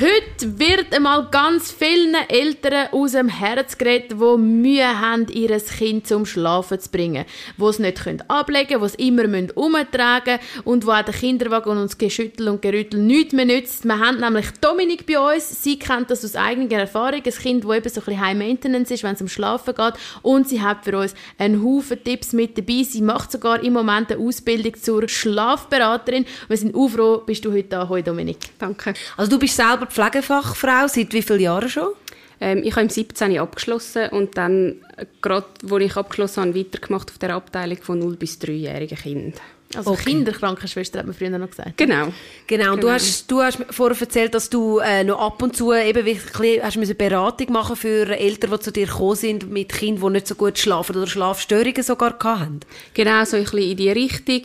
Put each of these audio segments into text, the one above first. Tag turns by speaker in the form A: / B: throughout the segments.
A: Heute wird einmal ganz vielen Eltern aus dem Herz geredet, die Mühe haben, ihr Kind zum Schlafen zu bringen. Die es nicht ablegen können, die es immer umtragen müssen und wo auch der Kinderwagen und das Geschüttel und Gerüttel nichts mehr nützt. Wir haben nämlich Dominik bei uns. Sie kennt das aus eigener Erfahrung. Ein Kind, das eben so ein bisschen High Maintenance ist, wenn es um Schlafen geht. Und sie hat für uns einen Haufen Tipps mit dabei. Sie macht sogar im Moment eine Ausbildung zur Schlafberaterin. Wir sind auch froh, bist du heute da. Hoi Dominik.
B: Danke. Also du bist selber selber Pflegefachfrau. Seit wie vielen Jahren schon?
C: Ähm, ich habe im 17 abgeschlossen und dann, äh, gerade als ich abgeschlossen habe, weitergemacht auf der Abteilung von 0- bis 3-jährigen Kindern.
A: Also okay. Kinderkrankenschwester hat man früher noch gesagt.
C: Genau.
B: Genau. genau. Du, hast, du hast vorher erzählt, dass du äh, noch ab und zu eben wirklich hast eine Beratung machen für Eltern, die zu dir gekommen sind mit Kindern, die nicht so gut schlafen oder Schlafstörungen sogar hatten.
C: Genau, so ein bisschen in die Richtung.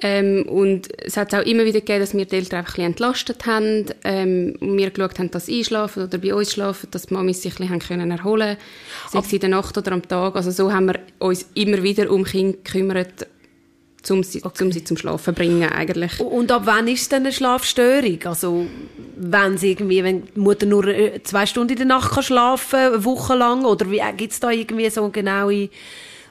C: Ähm, und es hat auch immer wieder gegeben, dass wir die Eltern einfach ein bisschen entlastet haben ähm, und wir geschaut haben, dass sie einschlafen oder bei uns schlafen, dass die Mamis sich ein bisschen können erholen können, sei es in der Nacht oder am Tag. Also so haben wir uns immer wieder um Kinder gekümmert, um sie, okay. um sie zum Schlafen bringen eigentlich.
B: Und ab wann ist denn eine Schlafstörung? Also wenn sie irgendwie, wenn die Mutter nur äh, zwei Stunden in der Nacht kann schlafen, eine Woche lang, oder äh, gibt es da irgendwie so genaue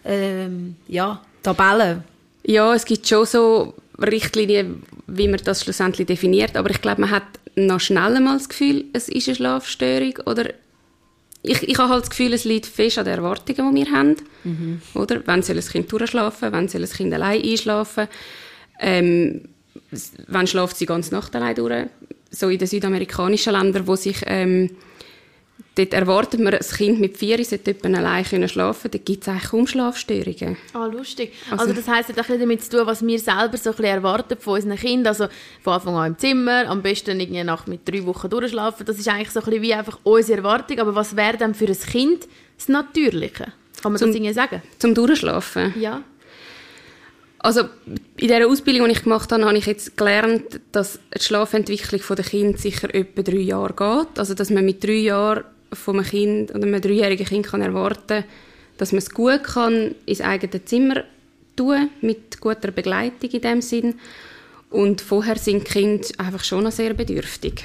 B: ähm, ja, Tabellen?
C: Ja, es gibt schon so Richtlinien, wie man das schlussendlich definiert, aber ich glaube, man hat noch schnell mal das Gefühl, es ist eine Schlafstörung oder ich, ich habe halt das Gefühl, es liegt fest an den Erwartungen, die wir haben. Mhm. Oder? Wann soll ein Kind durchschlafen? Wann soll ein Kind allein einschlafen? Ähm, wann schläft sie ganz Nacht allein durch? So in den südamerikanischen Ländern, wo sich ähm, dort erwartet man, ein Kind mit vier sollte allein können schlafen Dort gibt es eigentlich kaum Schlafstörungen.
A: Ah, lustig. Also, also das heisst, hat auch damit zu tun, was wir selber so ein bisschen erwarten von unseren Kindern. Also von Anfang an im Zimmer, am besten irgendwie Nacht mit drei Wochen durchschlafen. Das ist eigentlich so ein bisschen wie einfach unsere Erwartung. Aber was wäre dann für ein Kind das Natürliche? Kann man zum, das irgendwie sagen?
C: Zum Durchschlafen?
A: Ja.
C: Also in der Ausbildung, die ich gemacht habe, habe ich jetzt gelernt, dass die Schlafentwicklung der Kind sicher etwa drei Jahre geht. Also dass man mit drei Jahren von einem Kind oder einem dreijährigen Kind kann erwarten dass man es gut kann ins eigene Zimmer tun mit guter Begleitung in dem Sinn. Und vorher sind die Kinder einfach schon noch sehr bedürftig.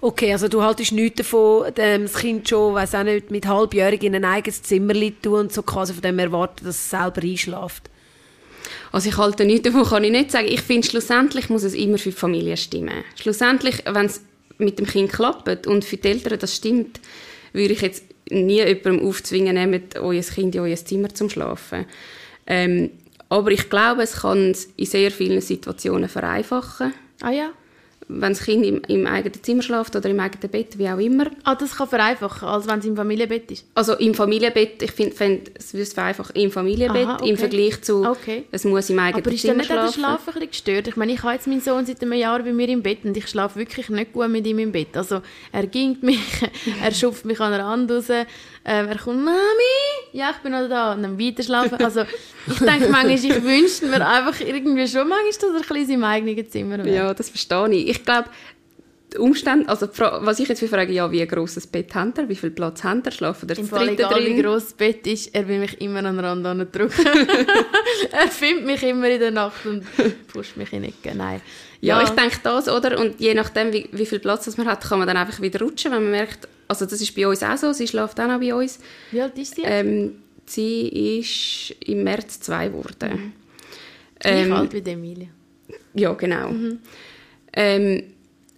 B: Okay, also du haltest nichts davon, das Kind schon, weiß auch nicht, mit halbjährig in ein eigenes Zimmer tun und so quasi von dem erwarten, dass es selber einschläft?
C: Also ich halte nichts davon, kann ich nicht sagen. Ich finde, schlussendlich muss es immer für die Familie stimmen. Schlussendlich, wenn es mit dem Kind klappt und für die Eltern das stimmt, würde ich jetzt nie jemandem aufzwingen, nehmt euer Kind in euer Zimmer zum Schlafen. Ähm, aber ich glaube, es kann es in sehr vielen Situationen vereinfachen.
A: Ah ja?
C: Wenn das Kind im, im, eigenen Zimmer schläft oder im eigenen Bett, wie auch immer.
A: Ah, das kann vereinfachen, als wenn es im Familienbett ist?
C: Also im Familienbett, ich finde, find, es würde vereinfachen im Familienbett, Aha, okay. im Vergleich zu, okay. es muss im eigenen Zimmer
A: schlafen. Aber ist dann nicht der Schlaf ein bisschen gestört? Ich meine, ich habe jetzt meinen Sohn seit einem Jahr bei mir im Bett und ich schlafe wirklich nicht gut mit ihm im Bett. Also er gingt mich, er schupft mich an der Hand raus, ähm, er kommt, Mami, ja, ich bin noch da, und dann weiter schlafen. Also ich denke manchmal, ich wünschte mir einfach irgendwie schon manchmal, dass er ein bisschen im eigenen Zimmer wäre.
C: Ja, das verstehe ich. Ich glaube, die Umstände, also was ich jetzt für frage, ja, wie ein grosses Bett hat er, wie viel Platz hat er, schlafen er
A: Im Fall egal, drin? wie gross das Bett ist, er will mich immer an den Rand drücken. er findet mich immer in der Nacht und pusht mich in die Ecke. Nein.
C: Ja, ja, ich denke das, oder? Und je nachdem, wie, wie viel Platz das man hat, kann man dann einfach wieder rutschen, wenn man merkt, also das ist bei uns auch so, sie schläft auch noch bei uns.
A: Wie alt ist sie
C: Ähm, sie ist im März zwei geworden. Mhm.
A: Ähm, alt wie Emilia.
C: Ja, genau. Mhm. Ähm,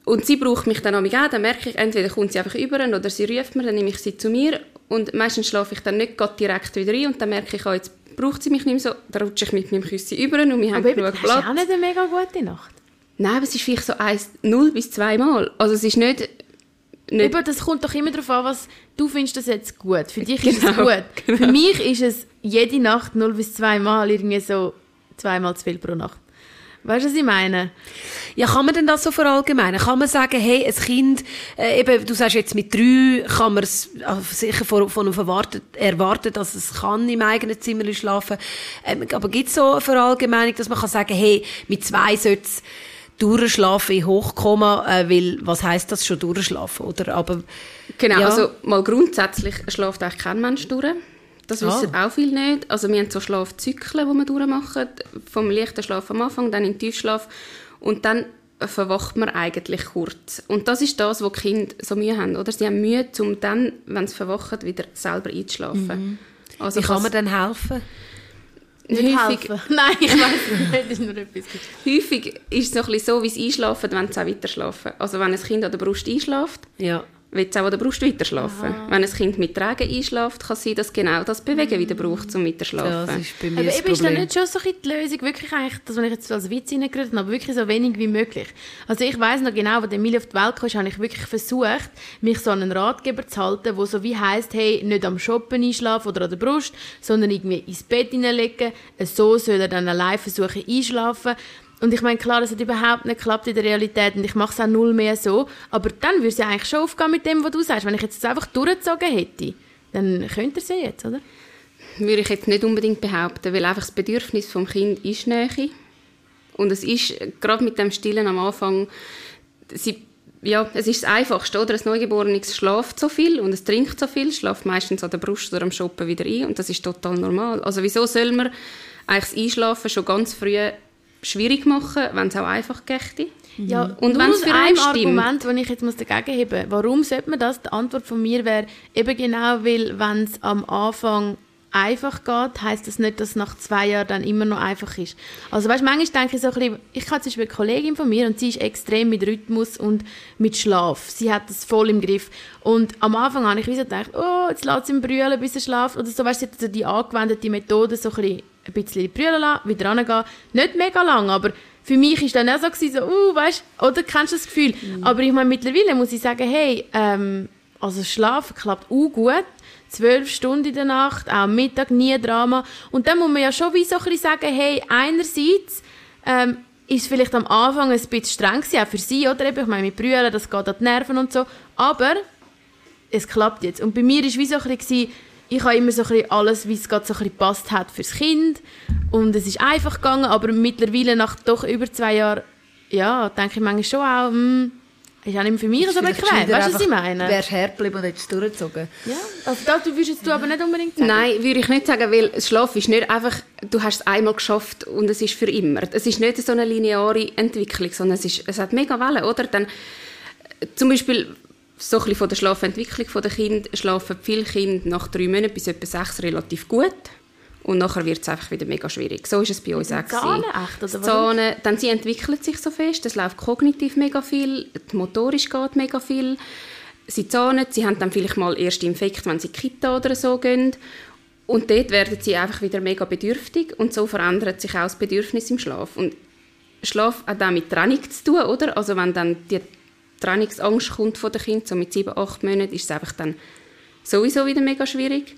C: und sie braucht mich dann auch, dann merke ich, entweder kommt sie einfach über oder sie ruft mir, dann nehme ich sie zu mir und meistens schlafe ich dann nicht direkt wieder rein und dann merke ich auch, jetzt braucht sie mich nicht mehr so, dann rutsche ich mit meinem Küsschen über und wir haben genug Platz.
A: Aber auch nicht eine mega gute Nacht?
C: Nein, aber es ist vielleicht so 1, 0 bis 2 Mal. Also es ist nicht...
A: nicht aber das kommt doch immer darauf an, was du findest das jetzt gut. Für dich ist genau, es gut. Genau. Für mich ist es jede Nacht 0 bis 2 Mal irgendwie so zweimal zu viel pro Nacht Weißt du, was ich meine?
B: Ja, kann man denn das so verallgemeinern? Kann man sagen, hey, ein Kind, äh, eben, du sagst jetzt mit drei, kann man es äh, sicher von, von erwarten, erwarten, dass es kann im eigenen Zimmer schlafen. Ähm, aber gibt es so eine Verallgemeinung, dass man kann sagen, hey, mit zwei sollte es durchschlafen in Hochkomma, äh, weil was heißt das schon durchschlafen, oder? Aber,
C: genau,
B: ja.
C: also mal grundsätzlich schläft eigentlich kein Mensch durch. Das wissen
B: Ah.
C: auch viele nicht. Also wir haben so Schlafzyklen, die wir durchmachen. Vom leichten Schlaf am Anfang, dann in den Tiefschlaf. Und dann verwacht man eigentlich kurz. Und das ist das, was die Kinder so Mühe haben. Oder? Sie haben Mühe, um dann, wenn sie verwachen, wieder selber einzuschlafen. Also
B: wie kann man dann helfen?
A: Nicht
C: häufig,
A: helfen. Nein, ich weiß nicht. Das ist nur etwas.
C: häufig ist es noch ein bisschen so, wie sie einschlafen, wenn sie auch weiter schlafen. Also wenn ein Kind an der Brust einschläft,
B: Ja.
C: Will es auch an der Brust weiter schlafen. Wenn ein Kind mit Tragen einschläft, kann sie das genau das Bewegen wieder braucht, um weiter zu
B: ja,
C: schlafen.
B: das ist bei mir
A: Aber
B: das
A: eben ist dann nicht schon so die Lösung, wirklich eigentlich, das, was ich jetzt als Witz reingeredet habe, aber wirklich so wenig wie möglich. Also ich weiss noch genau, als Emilie auf die Welt kam, habe ich wirklich versucht, mich so an einen Ratgeber zu halten, wo so wie heisst, hey, nicht am Shoppen einschlafen oder an der Brust, sondern irgendwie ins Bett hineinlegen. So soll er dann allein versuchen einschlafen. Und ich meine, klar, das hat überhaupt nicht geklappt in der Realität und ich mache es auch null mehr so. Aber dann würde es ja eigentlich schon aufgehen mit dem, was du sagst. Wenn ich jetzt das einfach durchgezogen hätte, dann könnte er es ja jetzt, oder?
C: Würde ich jetzt nicht unbedingt behaupten, weil einfach das Bedürfnis vom Kind ist Nähe. Und es ist, gerade mit dem Stillen am Anfang, sie, ja, es ist das Einfachste, oder? Ein Neugeborenes schläft so viel und es trinkt so viel, schläft meistens an der Brust oder am Shoppen wieder ein und das ist total normal. Also wieso soll man eigentlich das Einschlafen schon ganz früh schwierig machen, wenn es auch einfach gächte?
A: Ja,
C: Und wenn's
A: aus
C: für einen stimmt.
A: Argument, das ich jetzt muss dagegen heben warum sollte man das? Die Antwort von mir wäre eben genau, weil wenn es am Anfang einfach geht, heißt das nicht, dass es nach zwei Jahren dann immer noch einfach ist. Also weißt, manchmal denke ich so ein bisschen, ich habe zum Beispiel eine Kollegin von mir und sie ist extrem mit Rhythmus und mit Schlaf. Sie hat das voll im Griff. Und am Anfang habe ich wie so gedacht, oh, jetzt lässt sie ihn brüllen, bis er schlaft. Oder so, weißt du, sie hat so die angewendete Methode, so ein bisschen, ein bisschen brüllen lassen, wieder rangehen. Nicht mega lang, aber für mich ist dann auch so, gewesen, so uh, weißt oder kennst du das Gefühl? Aber ich meine, mittlerweile muss ich sagen, hey, ähm, also Schlafen klappt auch gut. Zwölf Stunden in der Nacht, auch am Mittag, nie Drama. Und dann muss man ja schon wie so ein bisschen sagen, hey, einerseits ähm, ist es vielleicht am Anfang ein bisschen streng gewesen, auch für sie, oder? Ich meine, mit Brühen, das geht an die Nerven und so. Aber es klappt jetzt. Und bei mir war wie so ein bisschen, ich habe immer so ein bisschen alles, wie es gerade so ein bisschen gepasst hat fürs Kind. Und es ist einfach gegangen, aber mittlerweile nach doch über zwei Jahren, ja, denke ich manchmal schon auch, hm, ist auch nicht mehr für mich so bequem. Weißt du, was ich meine?
B: Wärst hergeblieben und hättest es durchgezogen.
A: Ja, also das du würdest du aber nicht unbedingt sagen.
C: Nein, würde ich nicht sagen, weil Schlaf ist nicht einfach, du hast es einmal geschafft und es ist für immer. Es ist nicht so eine lineare Entwicklung, sondern es, ist, es hat mega Wellen, oder? Dann, äh, zum Beispiel so ein bisschen von der Schlafentwicklung der Kinder schlafen viele Kinder nach drei Monaten bis etwa sechs relativ gut und nachher wird es einfach wieder mega schwierig. So ist es bei uns auch.
A: Zahlen echt, oder?
C: Zahlen, dann sie entwickelt sich so fest, es läuft kognitiv mega viel, motorisch geht mega viel. Sie zahnen, sie haben dann vielleicht mal erste Infekt, wenn sie in Kita oder so gehen. Und dort werden sie einfach wieder mega bedürftig und so verändert sich auch das Bedürfnis im Schlaf. Und Schlaf hat auch mit Trennung zu tun, oder? Also wenn dann die Trennungsangst kommt von den Kindern, so mit sieben, acht Monaten, ist es einfach dann sowieso wieder mega schwierig.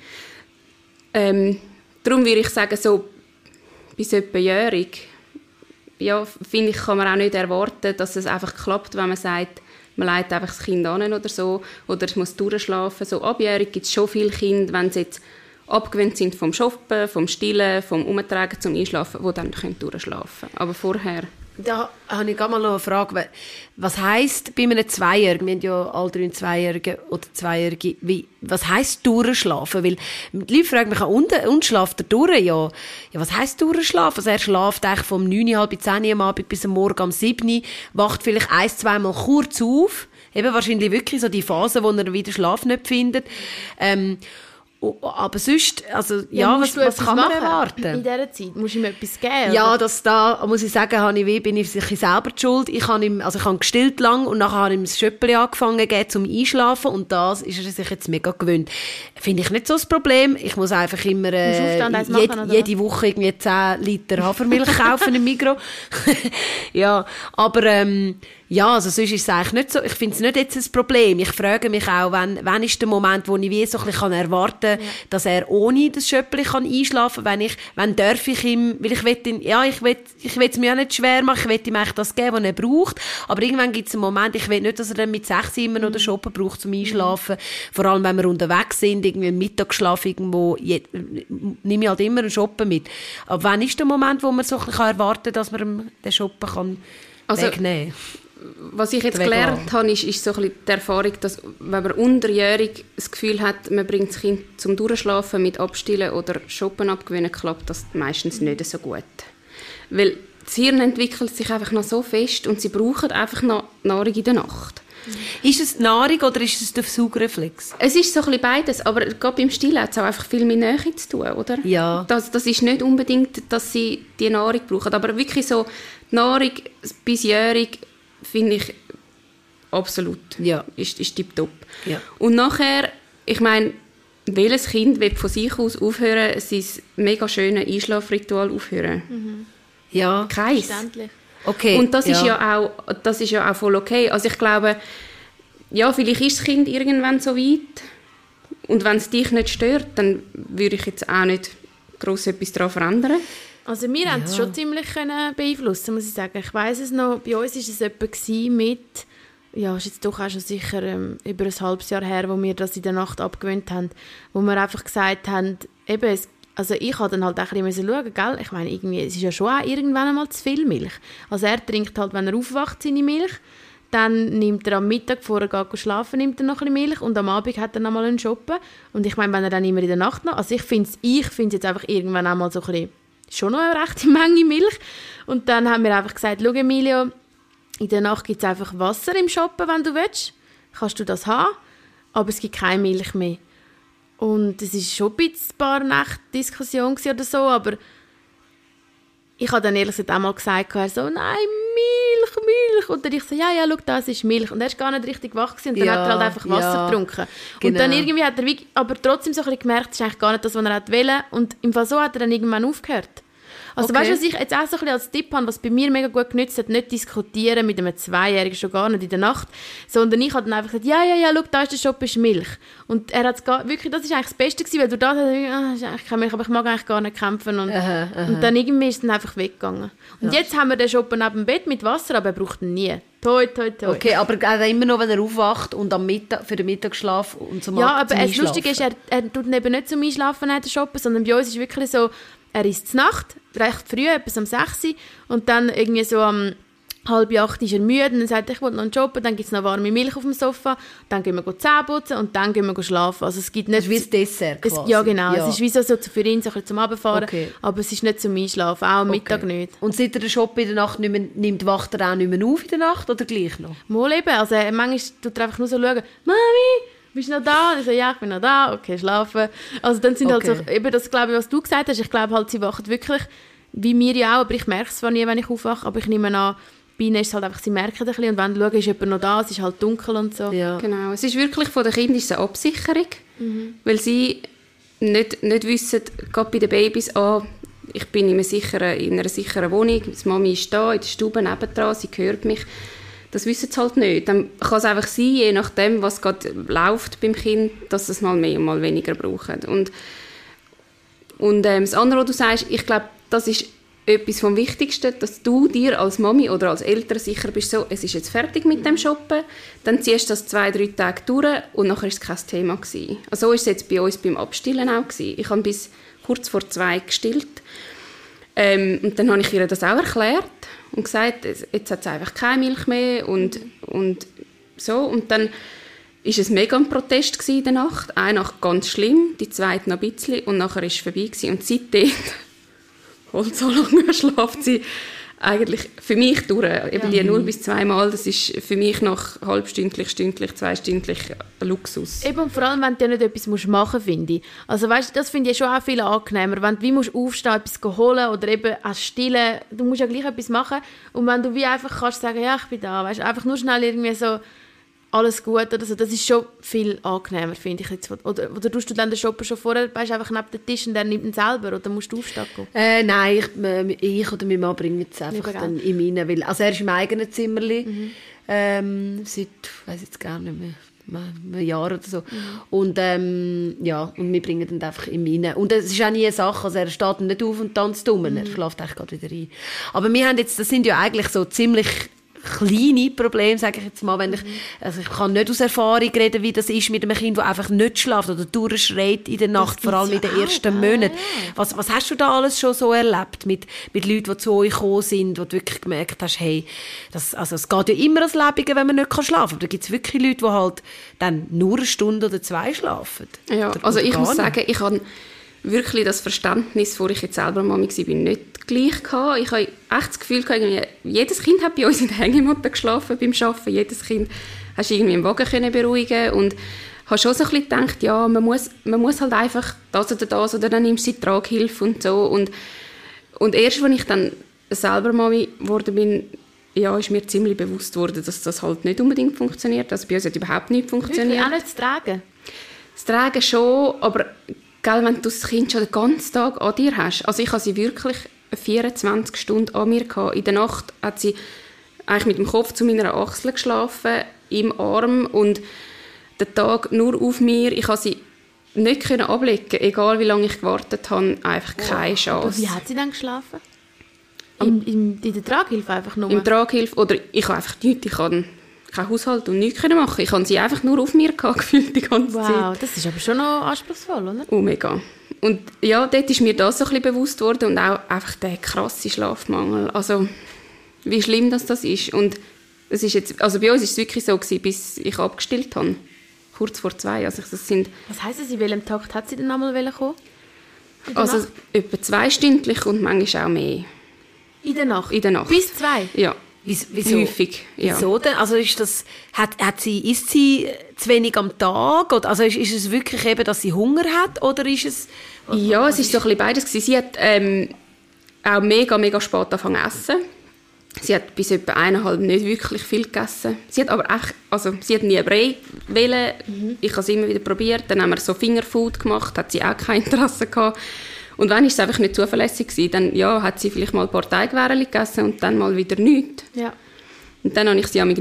C: Ähm, darum würde ich sagen, so bis etwa jährig, ja, finde ich, kann man auch nicht erwarten, dass es einfach klappt, wenn man sagt, man leitet einfach das Kind an oder so, oder es muss durchschlafen. So abjährig gibt es schon viele Kinder, wenn sie jetzt abgewöhnt sind vom Shoppen, vom Stillen, vom Umtragen zum Einschlafen, die dann durchschlafen können. Aber vorher...
B: Da habe ich gerade mal noch eine Frage. Wa- Was heisst bei einem Zweijährigen, wir haben ja alle drei einen Zweijährigen oder Zweijährige, wie, was heisst durchschlafen? Weil die Leute fragen mich, und, und schlaft er durch? Ja, ja was heisst durchschlafen? Also er schlaft eigentlich vom 9, halb 10 Uhr am Abend bis am Morgen um 7 Uhr, wacht vielleicht ein, zweimal kurz auf, eben wahrscheinlich wirklich so die Phase, wo er wieder Schlaf nicht findet. Ähm, aber sonst, also, ja,
A: musst
B: was, was kann man erwarten?
A: In dieser Zeit musst du ihm etwas geben.
B: Ja,
A: oder?
B: das da, muss ich sagen, habe ich wie, bin ich sicher selber die schuld. Ich habe ihm, also ich habe gestillt lang und nachher habe ich ihm das Schöppeli angefangen gegeben zum Einschlafen und das ist er sich jetzt mega gewöhnt. Finde ich nicht so das Problem. Ich muss einfach immer äh, jed,
A: machen,
B: jede Woche irgendwie 10 Liter Hafermilch kaufen im Migros. ja, aber ähm, Ja, also sonst ist es eigentlich nicht so, ich finde es nicht jetzt ein Problem. Ich frage mich auch, wann, wann ist der Moment, wo ich wie so ein bisschen erwarten kann, ja. dass er ohne das Schöppli kann einschlafen kann, wenn ich, wenn darf ich ihm, weil ich will ihn, ja, ich will, ich will es mir auch nicht schwer machen, ich will ihm eigentlich das geben, was er braucht, aber irgendwann gibt es einen Moment, ich will nicht, dass er dann mit sechs immer noch den Shoppen braucht zum Einschlafen, mhm. vor allem wenn wir unterwegs sind, irgendwie einen Mittagsschlaf irgendwo, je, nehme ich halt immer einen Shoppen mit. Aber wann ist der Moment, wo man so ein bisschen erwarten kann, dass man den Shoppen kann also, wegnehmen kann?
C: Was ich jetzt gelernt habe, ist, ist so ein die Erfahrung, dass wenn man unterjährig das Gefühl hat, man bringt das Kind zum Durchschlafen mit Abstillen oder Shoppen abgewöhnen, klappt das meistens nicht so gut. Weil das Hirn entwickelt sich einfach noch so fest und sie brauchen einfach noch Nahrung in der Nacht.
B: Ist es Nahrung oder ist es der Saugreflex?
C: Es ist so ein bisschen beides, aber gerade beim Stillen hat es auch einfach viel mit Nähe zu tun, oder?
B: Ja.
C: Das, das ist nicht unbedingt, dass sie die Nahrung brauchen, aber wirklich so Nahrung bisjährig finde ich absolut.
B: Ja.
C: Ist, ist tipptopp.
B: Ja.
C: Und nachher, ich meine, welches Kind will von sich aus aufhören, sein mega schönes Einschlafritual aufhören?
B: Mhm. Ja.
C: Keins. Okay. Und das ja. ist ja auch, das ist ja auch voll okay. Also ich glaube, ja, vielleicht ist das Kind irgendwann so weit und wenn es dich nicht stört, dann würde ich jetzt auch nicht groß etwas daran verändern.
A: Also wir ja. haben es schon ziemlich können beeinflussen, muss ich sagen. Ich weiß es noch, bei uns war es etwa mit, ja, ist jetzt doch auch schon sicher ähm, über ein halbes Jahr her, wo wir das in der Nacht abgewöhnt haben, wo wir einfach gesagt haben, eben, es, also ich habe dann halt auch ein bisschen schauen, gell? Ich meine, irgendwie, es ist ja schon auch irgendwann einmal zu viel Milch. Also er trinkt halt, wenn er aufwacht, seine Milch. Dann nimmt er am Mittag, bevor er geht schlafen, nimmt er noch ein bisschen Milch und am Abend hat er noch mal einen Shoppen. Und ich meine, wenn er dann immer in der Nacht noch, also ich finde es ich find's jetzt einfach irgendwann einmal so ein bisschen schon noch eine rechte Menge Milch. Und dann haben wir einfach gesagt, schau Emilio, in der Nacht gibt es einfach Wasser im Shoppen, wenn du willst. Kannst du das haben, aber es gibt keine Milch mehr. Und es war schon ein paar Nächte Diskussion oder so, aber ich habe dann ehrlich gesagt einmal gesagt, er so, nein, Milch, Milch. Und dann ich so, ja, ja, schau, das ist Milch. Und er war gar nicht richtig wach gewesen, und dann ja, hat er halt einfach Wasser ja, getrunken. Genau. Und dann irgendwie hat er wie, aber trotzdem so ein bisschen gemerkt, das ist eigentlich gar nicht das, was er wollte. Und im Fall so hat er dann irgendwann aufgehört. Also okay. weißt du, was ich jetzt auch so ein bisschen als Tipp habe, was bei mir mega gut genützt hat, nicht diskutieren mit einem Zweijährigen, schon gar nicht in der Nacht, sondern ich habe dann einfach gesagt, ja, ja, ja, schau, da ist der Shop, ist Milch. Und er hat wirklich, das ist eigentlich das Beste gewesen, weil du da ah, ist eigentlich keine Milch, aber ich mag eigentlich gar nicht kämpfen und, aha, aha. und dann irgendwie ist es dann einfach weggegangen. Und ja. jetzt haben wir den Shop neben dem Bett mit Wasser, aber er braucht ihn nie. Toi, toi, toi.
B: Okay, aber immer noch, wenn er aufwacht und am Mittag, für den Mittagsschlaf und zum
A: Ja, aber das Lustige ist, er, er tut eben nicht zum Einschlafen in den Shoppen, sondern bei uns ist wirklich so, er ist Nacht, recht früh, etwas um 6 Uhr, und dann irgendwie so am halb acht ist er müde und dann sagt ich will noch einen Job, dann gibt es noch warme Milch auf dem Sofa, dann gehen wir Zähne putzen und dann gehen wir schlafen. Also es gibt nicht...
B: Ist wie das Dessert quasi.
A: Es, ja, genau. Ja. Es ist wie so, so für ihn so zum Abfahren, okay. aber es ist nicht zum Einschlafen, auch am okay. Mittag nicht.
B: Und seit er den Job in der Nacht nicht mehr nimmt, wacht er auch nicht mehr auf in der Nacht oder gleich noch?
A: Mal eben, also manchmal tut er einfach nur so schauen, «Mami, bist du noch da? Und ich so, ja, ich bin noch da, okay, schlafen. Also dann sind okay. halt so, eben das glaube ich, was du gesagt hast, ich glaube halt, sie wachen wirklich, wie mir ja auch, aber ich merke es zwar nie, wenn ich aufwache, aber ich nehme an, bei ihnen ist es halt einfach, sie merken ein bisschen und wenn du schaust, ist jemand noch da, es ist halt dunkel und so.
C: Ja. Genau, es ist wirklich, von den Kindern ist eine Absicherung, mhm. weil sie nicht, nicht wissen, gerade bei den Babys, oh, ich bin in einer sicheren, in einer sicheren Wohnung, die Mami ist da, in der Stube nebendran, sie hört mich das wissen sie halt nicht. Dann kann es einfach sein, je nachdem, was gerade läuft beim Kind, dass es mal mehr und mal weniger brauchen. Und, und ähm, das andere, was du sagst, ich glaube, das ist etwas vom Wichtigsten, dass du dir als Mami oder als Eltern sicher bist, so, es ist jetzt fertig mit dem Shoppen, dann ziehst du das zwei, drei Tage durch und nachher ist es kein Thema gewesen. Also so ist es jetzt bei uns beim Abstillen auch gewesen. Ich habe bis kurz vor zwei gestillt ähm, und dann habe ich ihr das auch erklärt und gesagt, jetzt hat es einfach keine Milch mehr und, und so. Und dann ist es mega ein Protest in der Nacht. Eine Nacht ganz schlimm, die zweite noch ein bisschen und nachher ist es vorbei gewesen. Und seitdem, holt so lange, schlaft sie eigentlich für mich durch. Eben ja. die 0 bis 2 Mal, das ist für mich noch halbstündlich, stündlich, zweistündlich Luxus.
A: Eben und vor allem, wenn du ja nicht etwas musst machen finde ich. Also weißt, das finde ich schon auch viel angenehmer, wenn du wie musst aufstehen, etwas holen oder eben auch stillen, du musst ja gleich etwas machen und wenn du wie einfach kannst sagen, ja, ich bin da, weißt, einfach nur schnell irgendwie so alles gut oder so. Das ist schon viel angenehmer, finde ich jetzt. Oder, oder tust du dann den Shopper schon vorher, weißt einfach neben den Tisch und der nimmt ihn selber oder musst du aufstehen
B: äh, Nein, ich, äh, ich oder mein Mann bringen es einfach dann in meine, weil, also er ist im eigenen Zimmer. Mhm. ähm, seit, weiß jetzt gar nicht mehr, einem Jahr oder so. Und ähm, ja, und wir bringen ihn einfach in rein. Und es ist auch nie eine Sache, also er steht nicht auf und tanzt um, er schläft eigentlich gerade wieder ein. Aber wir haben jetzt, das sind ja eigentlich so ziemlich kleine Probleme, sage ich jetzt mal, wenn ich, also ich kann nicht aus Erfahrung reden, wie das ist mit einem Kind, das einfach nicht schläft oder durchschreit in der Nacht, vor allem in den ersten
A: auch,
B: Monaten. Was, was hast du da alles schon so erlebt mit, mit Leuten, die zu euch gekommen sind, wo du wirklich gemerkt hast, hey, das, also es geht ja immer als Lebige, wenn man nicht kann schlafen kann, aber da gibt es wirklich Leute, die halt dann nur eine Stunde oder zwei schlafen.
C: Ja,
B: Oder-
C: also
B: oder
C: ich muss
B: nicht.
C: sagen, ich habe wirklich das Verständnis, vor ich jetzt selber Mami war, nicht gleich gehabt. Ich habe echt das Gefühl, gehabt, jedes Kind hat bei uns in der Hängematte geschlafen beim Arbeiten. Jedes Kind hast du irgendwie im Wagen können beruhigen und habe schon so ein bisschen gedacht, ja, man muss, man muss halt einfach das oder das oder dann nimmst du die Traghilfe und so und, und erst, als ich dann selber Mami geworden bin, ja, ist mir ziemlich bewusst worden, dass das halt nicht unbedingt funktioniert. Also bei uns hat überhaupt nicht
A: Wirklich
C: funktioniert.
A: auch nicht zu tragen.
C: Das Tragen schon, aber gell, wenn du das Kind schon den ganzen Tag an dir hast. Also ich habe sie wirklich 24 Stunden an mir gehabt. In der Nacht hat sie eigentlich mit dem Kopf zu meiner Achsel geschlafen, im Arm und den Tag nur auf mir. Ich habe sie nicht können ablegen, egal wie lange ich gewartet habe, einfach keine
A: Aber
C: Chance.
A: wie hat sie dann geschlafen? In, in, in der Traghilfe einfach nur?
C: Im Traghilfe oder ich habe einfach nichts, ich habe keinen Haushalt und nichts können machen. Ich habe sie einfach nur auf mir gefühlt die ganze Zeit.
A: wow, das ist aber schon noch anspruchsvoll, oder?
C: Oh, mega. Und ja, dort ist mir das so ein bisschen bewusst worden und auch einfach der krasse Schlafmangel. Also, wie schlimm das, das ist. Und es ist jetzt, also bei uns war es wirklich so, gewesen, bis ich abgestillt habe. Kurz vor zwei. Also das sind
A: Was heisst das, in welchem Takt hat sie denn einmal kommen?
C: Also
A: Nacht?
C: etwa zweistündlich und manchmal auch mehr.
A: In der Nacht?
C: In der Nacht.
A: Bis zwei?
C: Ja,
B: Wieso?
C: häufig. Ja.
B: Wieso denn? Also ist das, hat, hat sie, isst sie zu wenig am Tag? Oder, also ist, ist es wirklich eben, dass sie Hunger hat? Oder ist es...
C: Ja, es ist so ein bisschen beides. gewesen. Sie hat ähm, auch mega, mega spät angefangen zu essen. Sie hat bis etwa eineinhalb nicht wirklich viel gegessen. Sie hat aber echt, also sie hat nie Brei wählen. Ich habe es immer wieder probiert. Dann haben wir so Fingerfood gemacht, hat sie auch kein Interesse gehabt. Und wenn ist es einfach nicht zuverlässig gewesen, dann ja, hat sie vielleicht mal ein paar Teigwährchen gegessen und dann mal wieder nichts.
A: Ja.
C: Und dann habe ich sie am,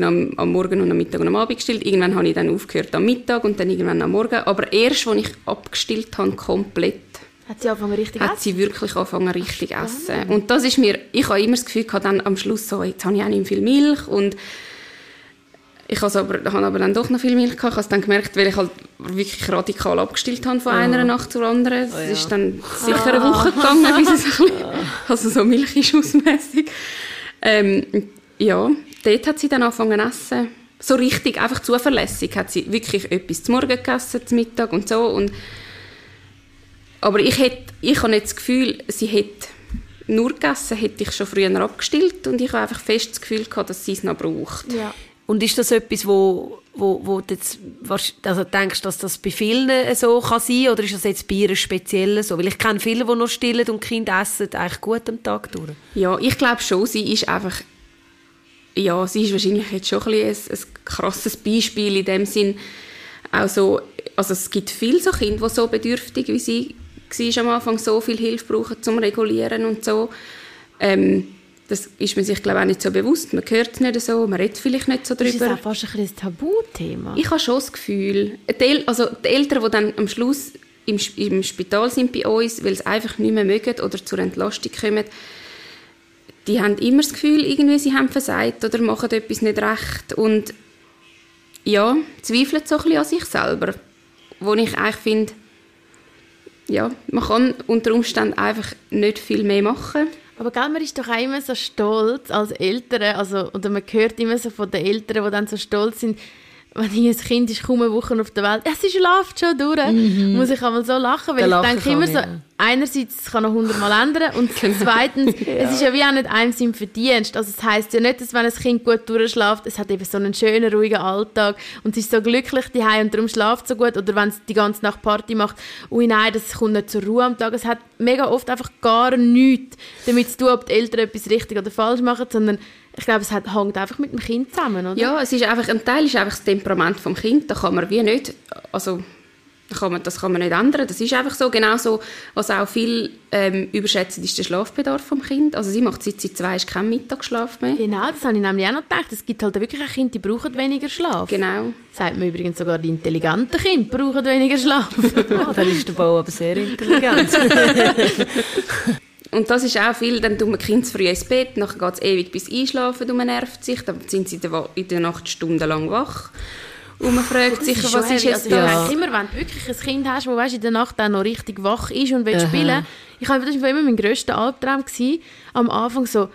C: Morgen und am Mittag und am Abend gestillt. Irgendwann habe ich dann aufgehört am Mittag und dann irgendwann am Morgen. Aber erst, als ich abgestillt habe, komplett,
A: Hat sie angefangen richtig
C: hat sie wirklich angefangen richtig essen. Und das ist mir, ich habe immer das Gefühl gehabt, dann am Schluss so, jetzt habe ich auch nicht viel Milch und ich habe aber, habe aber dann doch noch viel Milch gehabt. Ich habe dann gemerkt, weil ich halt wirklich radikal abgestillt habe von einer Nacht zur anderen. Es ist dann sicher eine Woche gegangen, bis es ein bisschen, also so milchschussmässig. Ähm, ja, dort hat sie dann angefangen zu essen. So richtig, einfach zuverlässig hat sie wirklich etwas zum Morgen gegessen, zum Mittag und so. Und aber ich, hätte, ich habe nicht das Gefühl, sie hätte nur gegessen, hätte ich schon früher abgestillt und ich habe einfach fest das Gefühl gehabt, dass sie es noch braucht.
A: Ja.
B: Und ist das etwas, wo, wo, wo du jetzt, also denkst, dass das bei vielen äh, so kann sein oder ist das jetzt bei ihr speziell so? Weil ich kenne viele, die noch stillen und Kind essen eigentlich gut am Tag durch.
C: Ja, ich glaube schon, sie ist einfach, ja, sie ist wahrscheinlich jetzt schon ein, ein, ein krasses Beispiel in dem Sinn, auch so, also es gibt viele so Kinder, die so bedürftig wie sie war am Anfang, so viel Hilfe brauchen zum Regulieren und so. Ähm, das ist man sich, glaube ich, auch nicht so bewusst. Man hört es nicht so, man redet vielleicht nicht so
A: Ist das
C: drüber.
A: auch fast ein Tabuthema?
C: Ich habe schon das Gefühl, die, also die Eltern, die dann am Schluss im, im Spital sind bei uns, weil sie einfach nicht mehr mögen oder zur Entlastung kommen, die haben immer das Gefühl, irgendwie sie haben versagt oder machen etwas nicht recht und ja, zweifeln so ein bisschen an sich selber. Wo ich eigentlich finde, ja, man kann unter Umständen einfach nicht viel mehr machen.
A: Aber gell, man ist doch auch immer so stolz als Eltern, also, oder man hört immer so von den Eltern, die dann so stolz sind, wenn ein Kind ist kaum eine Woche auf der Welt, ja, sie schlaft schon durch, muss ich einmal so lachen, weil
B: Da
A: ich denke immer
B: ich,
A: so,
B: ja.
A: einerseits, es kann noch hundertmal ändern und zweitens, es ist ja wie auch nicht einem sein Verdienst, also es heisst ja nicht, dass wenn ein Kind gut durchschläft, es hat eben so einen schönen, ruhigen Alltag und es ist so glücklich daheim und darum schlaft es so gut. Oder wenn es die ganze Nacht Party macht, ui nein, das kommt nicht zur Ruhe am Tag, es hat mega oft einfach gar nichts damit zu tun, ob die Eltern etwas richtig oder falsch machen, sondern ich glaube, es hat, hängt einfach mit dem Kind zusammen, oder?
C: Ja, es ist einfach, ein Teil ist einfach das Temperament vom Kind, da kann man wie nicht, also Das kann man, das kann man nicht ändern. Das ist einfach so. Genauso, was auch viel ähm, überschätzt, ist der Schlafbedarf vom Kind. Also sie macht seit sie zwei ist keinen Mittagsschlaf mehr.
A: Genau, das habe ich nämlich auch noch gedacht. Es gibt halt wirklich auch Kinder, die brauchen weniger Schlaf.
C: Genau.
A: Sagt man übrigens sogar, die intelligenten Kinder brauchen weniger Schlaf.
B: oh, dann ist der Bau aber sehr intelligent.
C: Und das ist auch viel, dann tun wir Kind früh ins Bett, nachher geht es ewig bis einschlafen und man nervt sich, dann sind sie in der Nacht stundenlang wach. Und man fragt sich,
A: ist
C: was ist jetzt
A: also, denke immer, wenn du wirklich ein Kind hast, das weißt, in der Nacht auch noch richtig wach ist und will spielen, ich habe, das war immer mein grösster Albtraum, gewesen, am Anfang so,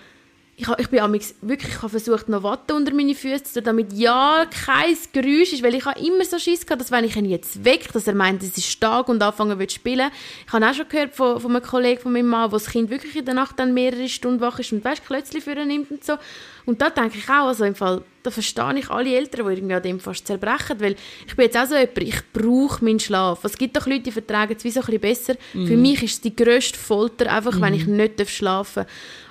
A: ich, ich bin wirklich ich habe versucht, noch Watte unter meine Füße zu tun, damit ja kein Geräusch ist, weil ich habe immer so Schiss gehabt, dass wenn ich ihn jetzt wecke, dass er meint, es ist stark und anfangen zu spielen. Ich habe auch schon gehört von, von einem Kollegen von meinem Mann, wo das Kind wirklich in der Nacht dann mehrere Stunden wach ist und weißt, Klötzchen für ihn nimmt und so. Und da denke ich auch, also im Fall, da verstehe ich alle Eltern, die irgendwie an dem fast zerbrechen, weil ich bin jetzt auch so jemand, ich brauche meinen Schlaf. Es gibt doch Leute, die vertragen es wie so ein bisschen besser.
B: Mhm.
A: Für mich ist es die grösste Folter, einfach wenn ich nicht schlafen darf.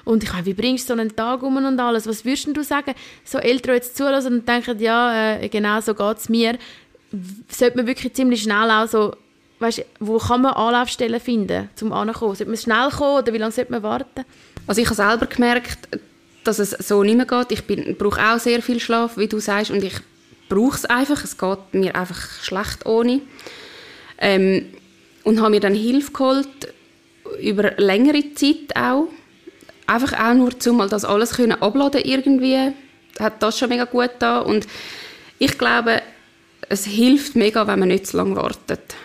A: Und ich meine, wie bringst du so einen Tag um und alles? Was würdest du sagen? So Eltern, jetzt zulassen und denken, ja, äh, genau so geht es mir, sollte man wirklich ziemlich schnell auch so, weißt, wo kann man Anlaufstellen finden, um anzukommen? Sollte man schnell kommen oder wie lange sollte man warten?
C: Also ich habe selber gemerkt, dass es so nicht mehr geht. Ich brauche auch sehr viel Schlaf, wie du sagst, und ich brauche es einfach. Es geht mir einfach schlecht ohne. Ähm, und habe mir dann Hilfe geholt, über längere Zeit auch. Einfach auch nur, um mal das alles können abladen irgendwie, hat das schon mega gut da. Und ich glaube, es hilft mega, wenn man nicht zu lange wartet.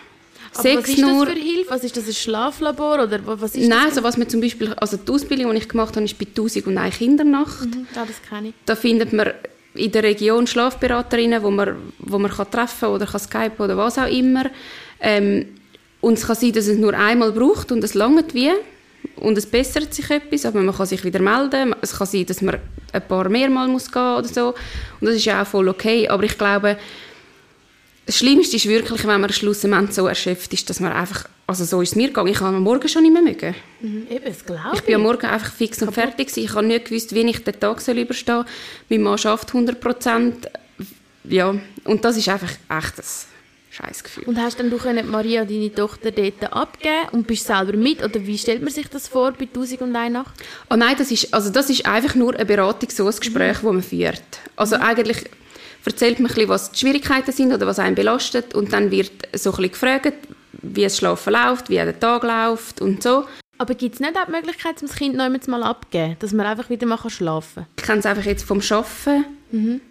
A: Aber
C: Sechs
A: was ist
C: nur,
A: das für Hilfe? Was ist das, ein Schlaflabor oder was ist
C: Nein,
A: das?
C: also was man zum Beispiel, also die Ausbildung, die ich gemacht habe, ist bei 1001 Kindernacht.
A: Mhm, ja, das kenne ich.
C: Da findet man in der Region Schlafberaterinnen, wo man, wo man kann treffen oder kann skypen oder was auch immer. Ähm, und es kann sein, dass es nur einmal braucht und es langt wie und es bessert sich etwas, aber man kann sich wieder melden. Es kann sein, dass man ein paar mehrmal muss gehen oder so und das ist ja auch voll okay. Aber ich glaube, das Schlimmste ist wirklich, wenn man schlussendlich so erschöpft ist, dass man einfach, also so ist es mir gegangen, ich habe am Morgen schon nicht mehr mögen.
A: Mhm, eben, das glaube
C: Ich bin am Morgen einfach fix und fertig gewesen. Ich habe nicht gewusst, wie ich den Tag soll überstehen soll. Mein Mann schafft 100 Prozent. Ja, und das ist einfach echt ein Scheißgefühl.
A: Und hast dann du können Maria, deine Tochter, dort abgeben und bist selber mit? Oder wie stellt man sich das vor bei 1001 Nacht?
C: Oh nein, das ist, also das ist einfach nur eine Beratung, so ein Gespräch, mhm. das man führt. Also mhm. eigentlich erzählt man ein bisschen, was die Schwierigkeiten sind oder was einen belastet und dann wird so ein bisschen gefragt, wie das Schlafen läuft, wie der Tag läuft und so.
A: Aber gibt es nicht auch die Möglichkeit, das Kind noch mal abzugeben, dass man einfach wieder mal schlafen kann?
C: Ich kenne es einfach jetzt vom Arbeiten,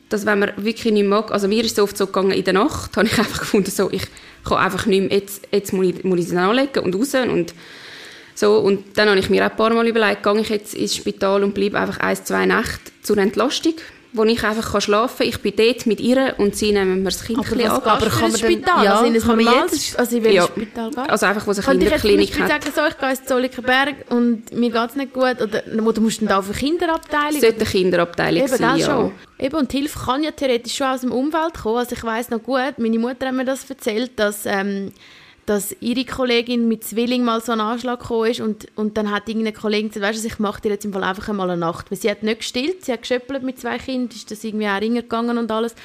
C: dass wenn man wirklich nicht mag, also mir ist es oft so gegangen, in der Nacht. Habe ich einfach gefunden, so, ich kann einfach nicht mehr, jetzt, jetzt muss ich, muss ich es anlegen und raus und so. Und dann habe ich mir auch ein paar Mal überlegt, gehe ich jetzt ins Spital und bleibe einfach ein, zwei Nächte zur Entlastung wo ich einfach schlafen kann. Ich bin dort mit ihr und sie nehmen mir das Kind
A: aber
C: ab.
A: Aber kann man Spital?
B: Ja,
A: also in ein normales,
B: jetzt,
A: also in welches
C: ja,
A: Spital geht?
C: Also einfach, wo es eine
A: Könnte
C: Kinderklinik
A: ich jetzt
C: hat.
A: sagen, so, ich gehe ins Zollikenberg und mir geht es nicht gut, oder, oder musst du dann da auf eine Kinderabteilung?
C: Sollte eine Kinderabteilung
A: Eben,
C: sein, ja.
A: Schon. Eben, und Hilfe kann ja theoretisch schon aus dem Umfeld kommen. Also ich weiss noch gut, meine Mutter hat mir das erzählt, dass... Ähm, dass ihre Kollegin mit Zwilling mal so einen Anschlag gekommen ist und, und dann hat irgendeine Kollegin gesagt, weißt du, ich mache dir jetzt im Fall einfach einmal eine Nacht. Weil sie hat nicht gestillt, sie hat geschöppelt mit zwei Kindern, ist das irgendwie auch ringer gegangen und alles.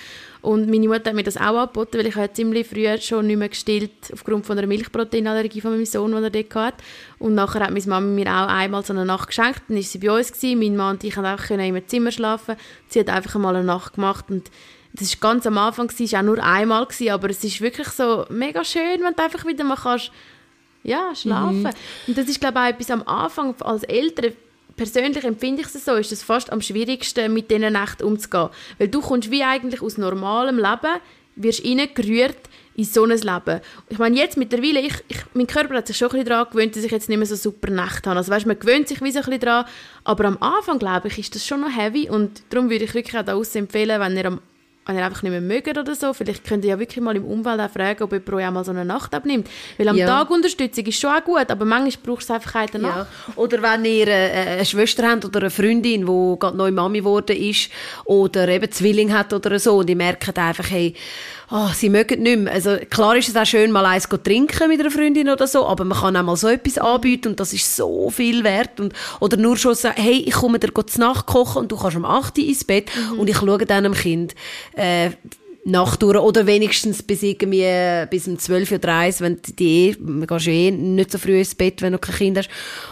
A: Und meine Mutter hat mir das auch angeboten, weil ich habe ziemlich früh schon nicht mehr gestillt, aufgrund von einer Milchproteinallergie von meinem Sohn, den er dort hatte. Und nachher hat meine Mama mir auch einmal so eine Nacht geschenkt, dann war sie bei uns, gewesen. mein Mann und ich konnten einfach in einem Zimmer schlafen. Sie hat einfach einmal eine Nacht gemacht und das war ganz am Anfang, es war auch nur einmal, gewesen, aber es ist wirklich so mega schön, wenn du einfach wieder mal kannst, ja, schlafen. Mhm. Und das ist, glaube ich, auch etwas am Anfang als Eltern, persönlich empfinde ich es so, ist es fast am schwierigsten, mit diesen Nächten umzugehen. Weil du kommst wie eigentlich aus normalem Leben, wirst reingerührt in so ein Leben. Ich meine, jetzt mittlerweile, ich, ich, mein Körper hat sich schon ein bisschen daran gewöhnt, dass ich jetzt nicht mehr so super Nächte habe. Also weißt, man gewöhnt sich wie so ein bisschen daran, aber am Anfang, glaube ich, ist das schon noch heavy und darum würde ich wirklich auch da empfehlen, wenn ihr am wenn ihr einfach nicht mehr mögt oder so, vielleicht könnt ihr ja wirklich mal im Umfeld auch fragen, ob jemand auch mal so eine Nacht abnimmt. Weil am ja. Tag Unterstützung ist schon auch gut, aber manchmal braucht es einfach eine Nacht.
B: Ja. Oder wenn ihr äh, eine Schwester habt oder eine Freundin, die gerade neu Mami geworden ist oder eben Zwilling hat oder so und ihr merkt einfach, hey, oh, sie mögen nicht mehr. Also klar ist es auch schön, mal eins zu trinken mit einer Freundin oder so, aber man kann auch mal so etwas anbieten und das ist so viel wert. Und, oder nur schon sagen, hey, ich komme dir zu Nacht kochen und du kannst um 8 Uhr ins Bett mhm. und ich schaue dann am Kind. Äh, Nacht durch oder wenigstens bis irgendwie bis um 12 Uhr 30, wenn die eh, man gehst ja eh nicht so früh ins Bett, wenn du kein Kind hast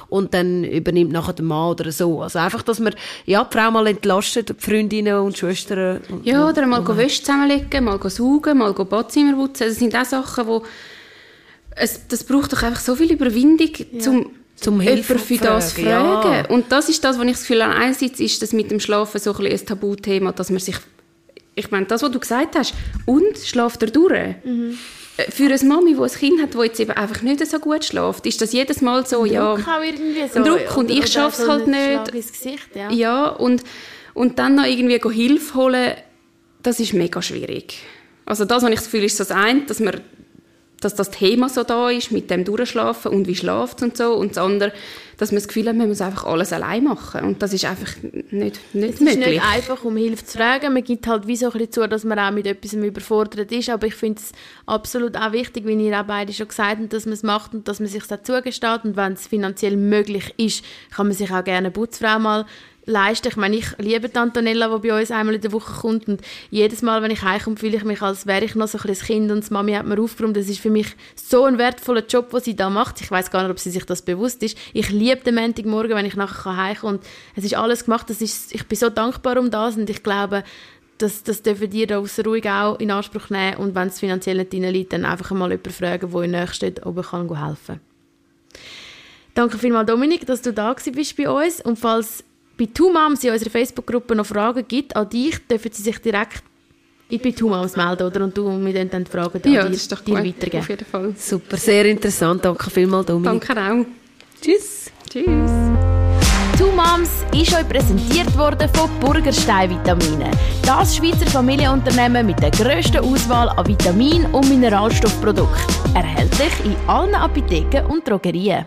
B: und dann übernimmt nachher der Mann oder so. Also einfach, dass man ja, die Frau mal entlastet, die Freundinnen und Schwestern. Und,
C: ja, oder mal und, Wäsche zusammenlegen, mal saugen, mal Badzimmer putzen. Das sind auch Sachen, wo es, das braucht doch einfach so viel Überwindung, ja. zum zum Hilfe für das fragen. Ja. Und das ist das, was ich das Gefühl habe, einerseits ist das mit dem Schlafen so ein, ein Tabuthema, dass man sich, ich meine, das, was du gesagt hast, und schlaft er durch? Mhm. Für eine Mami, die ein Kind hat, das jetzt eben einfach nicht so gut schläft, ist das jedes Mal so, ein ja...
B: Druck auch irgendwie
C: so. Druck und ich schaffe es halt nicht.
B: Gesicht, ja.
C: ja, und, und dann noch irgendwie Hilfe holen, das ist mega schwierig. Also das, was ich das Gefühl ist das eine, dass man dass das Thema so da ist, mit dem Durchschlafen und wie schläft und so. Und das andere, dass man das Gefühl hat, man muss einfach alles allein machen. Und das ist einfach nicht, nicht
A: es
C: möglich.
A: Es ist nicht einfach, um Hilfe zu fragen. Man gibt halt wie so ein bisschen zu, dass man auch mit etwas überfordert ist. Aber ich finde es absolut auch wichtig, wie ihr auch beide schon gesagt habt, dass man es macht und dass man sich das zugesteht. Und wenn es finanziell möglich ist, kann man sich auch gerne eine Putzfrau mal leisten. Ich meine, ich liebe Antonella, die bei uns einmal in der Woche kommt und jedes Mal, wenn ich heimkomme, fühle ich mich, als wäre ich noch so ein Kind und die Mami hat mir aufgeräumt. Das ist für mich so ein wertvoller Job, den sie da macht. Ich weiß gar nicht, ob sie sich das bewusst ist. Ich liebe den Montagmorgen, wenn ich nachher heimkomme und es ist alles gemacht. Das ist, ich bin so dankbar um das und ich glaube, das, das dürfen die da ruhig auch in Anspruch nehmen und wenn es finanziell nicht liegt, dann einfach mal jemanden fragen, der in der steht, ob er kann helfen kann. Danke vielmals, Dominik, dass du da bist bei uns und falls bei Two Moms in unserer Facebook-Gruppe noch Fragen gibt an dich, dürfen sie sich direkt bei Two Moms melden, oder? Und du mir dann die Fragen
C: ja, dir, das ist doch dir weitergeben.
B: Auf jeden Fall. Super, sehr interessant. Danke vielmals, Dominik.
C: Danke auch.
B: Tschüss.
C: Tschüss.
D: Two Moms ist euch präsentiert worden von Burgerstein Vitamine. Das Schweizer Familienunternehmen mit der grössten Auswahl an Vitamin- und Mineralstoffprodukten. Erhältlich in allen Apotheken und Drogerien.